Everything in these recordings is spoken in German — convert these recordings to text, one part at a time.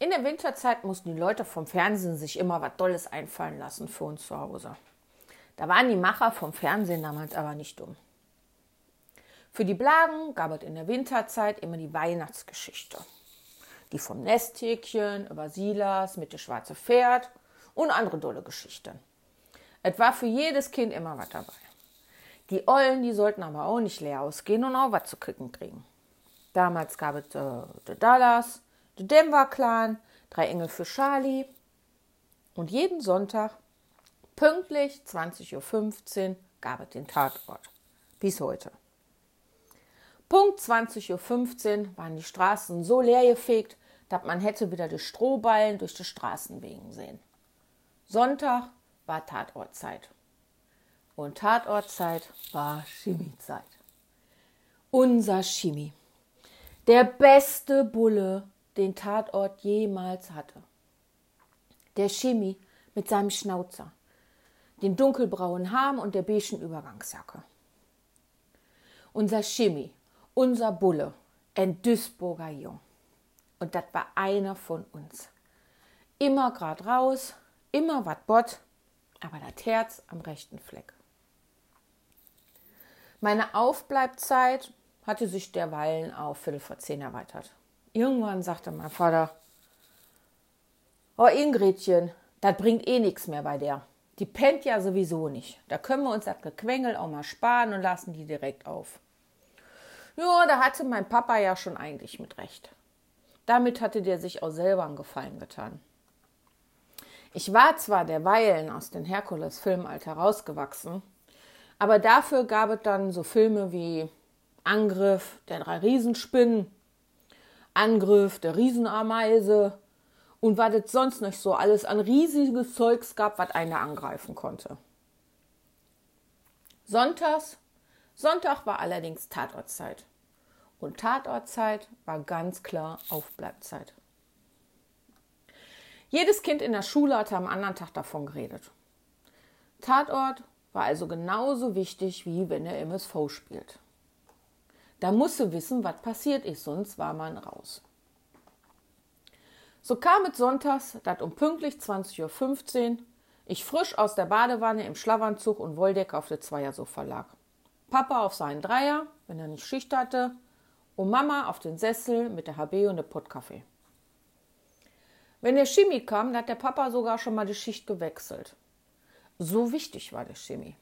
In der Winterzeit mussten die Leute vom Fernsehen sich immer was Tolles einfallen lassen für uns zu Hause. Da waren die Macher vom Fernsehen damals aber nicht dumm. Für die Blagen gab es in der Winterzeit immer die Weihnachtsgeschichte. Die vom Nesthäkchen über Silas mit dem schwarze Pferd und andere dolle Geschichten. Es war für jedes Kind immer was dabei. Die Ollen, die sollten aber auch nicht leer ausgehen und auch was zu kicken kriegen. Damals gab es äh, Dallas, The Denver Clan, Drei Engel für Charlie. Und jeden Sonntag, pünktlich 20.15 Uhr, gab es den Tatort. Bis heute. Punkt 20.15 Uhr waren die Straßen so leer gefegt, dass man hätte wieder die Strohballen durch die Straßenwegen sehen. Sonntag war Tatortzeit. Und Tatortzeit war Chemiezeit. Unser Chemie. Der beste Bulle, den Tatort jemals hatte. Der Chemie mit seinem Schnauzer, den dunkelbraunen Haaren und der beigen Übergangsjacke. Unser Chemie, unser Bulle, ein Duisburger Jung. Und das war einer von uns. Immer grad raus, immer wat bott, aber das Herz am rechten Fleck. Meine Aufbleibzeit hatte sich derweilen auf Viertel vor zehn erweitert. Irgendwann sagte mein Vater, Oh Ingridchen, das bringt eh nichts mehr bei der. Die pennt ja sowieso nicht. Da können wir uns das Gequengel auch mal sparen und lassen die direkt auf. Ja, da hatte mein Papa ja schon eigentlich mit recht. Damit hatte der sich auch selber einen Gefallen getan. Ich war zwar derweilen aus den Herkules-Filmen alt herausgewachsen, aber dafür gab es dann so Filme wie Angriff der drei Riesenspinnen, Angriff der Riesenameise und was es sonst noch so alles an riesiges Zeugs gab, was einer angreifen konnte. Sonntags, Sonntag war allerdings Tatortzeit. Und Tatortzeit war ganz klar Aufbleibzeit. Jedes Kind in der Schule hatte am anderen Tag davon geredet. Tatort war also genauso wichtig, wie wenn er MSV spielt. Da musste wissen, was passiert ist, sonst war man raus. So kam es sonntags, dass um pünktlich 20.15 Uhr ich frisch aus der Badewanne im Schlafanzug und Wolldecke auf der Zweiersofa lag. Papa auf seinen Dreier, wenn er nicht Schicht hatte, und Mama auf den Sessel mit der HB und der Pottkaffee. Wenn der Chemie kam, hat der Papa sogar schon mal die Schicht gewechselt. So wichtig war der Chemie.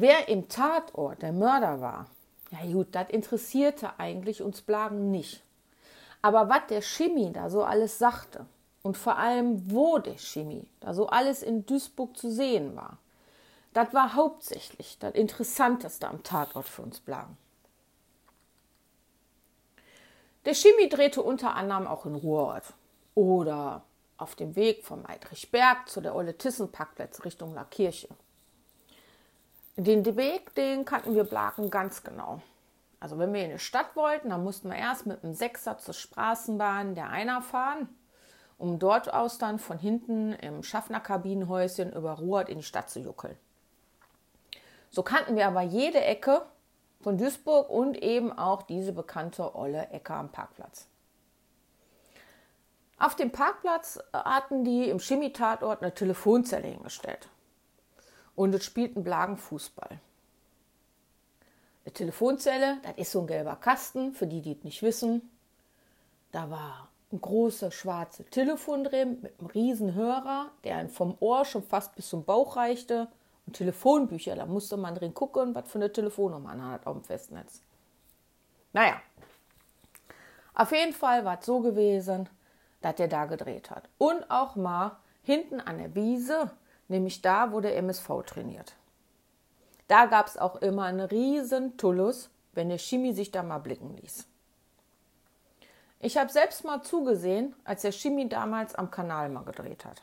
Wer im Tatort der Mörder war, ja gut, das interessierte eigentlich uns Blagen nicht. Aber was der Chemie da so alles sagte und vor allem wo der Chemie da so alles in Duisburg zu sehen war, das war hauptsächlich das Interessanteste am Tatort für uns Blagen. Der Chemie drehte unter anderem auch in Ruhrort oder auf dem Weg vom Eidrichberg zu der Olle Tissenparkplatz Richtung La Kirche. Den Weg, den kannten wir Blaken ganz genau. Also wenn wir in die Stadt wollten, dann mussten wir erst mit einem Sechser zur Straßenbahn der Einer fahren, um dort aus dann von hinten im Schaffnerkabinenhäuschen über Ruhrort in die Stadt zu juckeln. So kannten wir aber jede Ecke von Duisburg und eben auch diese bekannte Olle Ecke am Parkplatz. Auf dem Parkplatz hatten die im Chemietatort eine Telefonzelle hingestellt. Und es spielten Blagen Fußball. Eine Telefonzelle, das ist so ein gelber Kasten, für die, die es nicht wissen. Da war ein großer schwarzer Telefon drin mit einem riesen Hörer, der vom Ohr schon fast bis zum Bauch reichte und Telefonbücher, da musste man drin gucken, was für eine Telefonnummer man hat auf dem Festnetz. Naja, auf jeden Fall war es so gewesen, dass der da gedreht hat. Und auch mal hinten an der Wiese, nämlich da, wo der MSV trainiert. Da gab es auch immer einen riesen Tullus, wenn der Chemie sich da mal blicken ließ. Ich habe selbst mal zugesehen, als der Chemie damals am Kanal mal gedreht hat.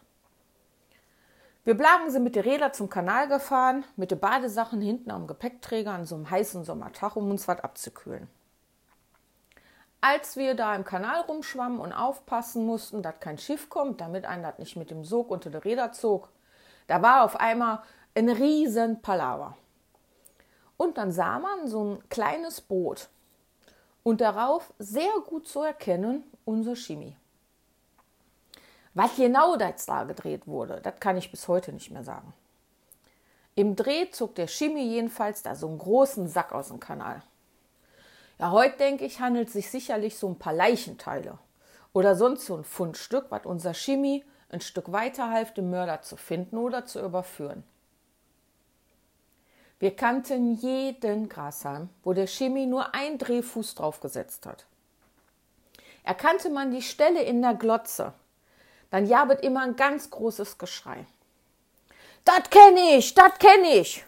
Wir Blagen sind mit den Rädern zum Kanal gefahren, mit den Badesachen hinten am Gepäckträger an so einem heißen Sommertag, um uns was abzukühlen. Als wir da im Kanal rumschwammen und aufpassen mussten, dass kein Schiff kommt, damit ein das nicht mit dem Sog unter die Räder zog, da war auf einmal ein riesen Palaver. Und dann sah man so ein kleines Boot. und darauf sehr gut zu erkennen unser Chemie. Was genau das da gedreht wurde, das kann ich bis heute nicht mehr sagen. Im Dreh zog der Chemie jedenfalls da so einen großen Sack aus dem Kanal. Ja, heute denke ich, handelt es sich sicherlich so ein paar Leichenteile oder sonst so ein Fundstück, was unser Chemie ein Stück weiter half, den Mörder zu finden oder zu überführen. Wir kannten jeden Grashalm, wo der Chemie nur ein Drehfuß draufgesetzt hat. Erkannte man die Stelle in der Glotze, dann jabet immer ein ganz großes Geschrei. Das kenne ich, das kenne ich.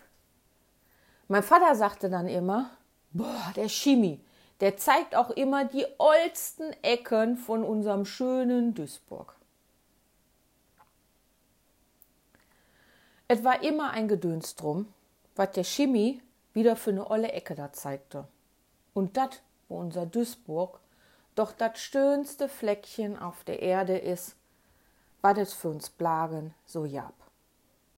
Mein Vater sagte dann immer, boah, der Chemie, der zeigt auch immer die oldsten Ecken von unserem schönen Duisburg. Es war immer ein Gedöns drum, was der Chemie wieder für eine olle Ecke da zeigte. Und dat, wo unser Duisburg doch das schönste Fleckchen auf der Erde ist, was es für uns Blagen so jab.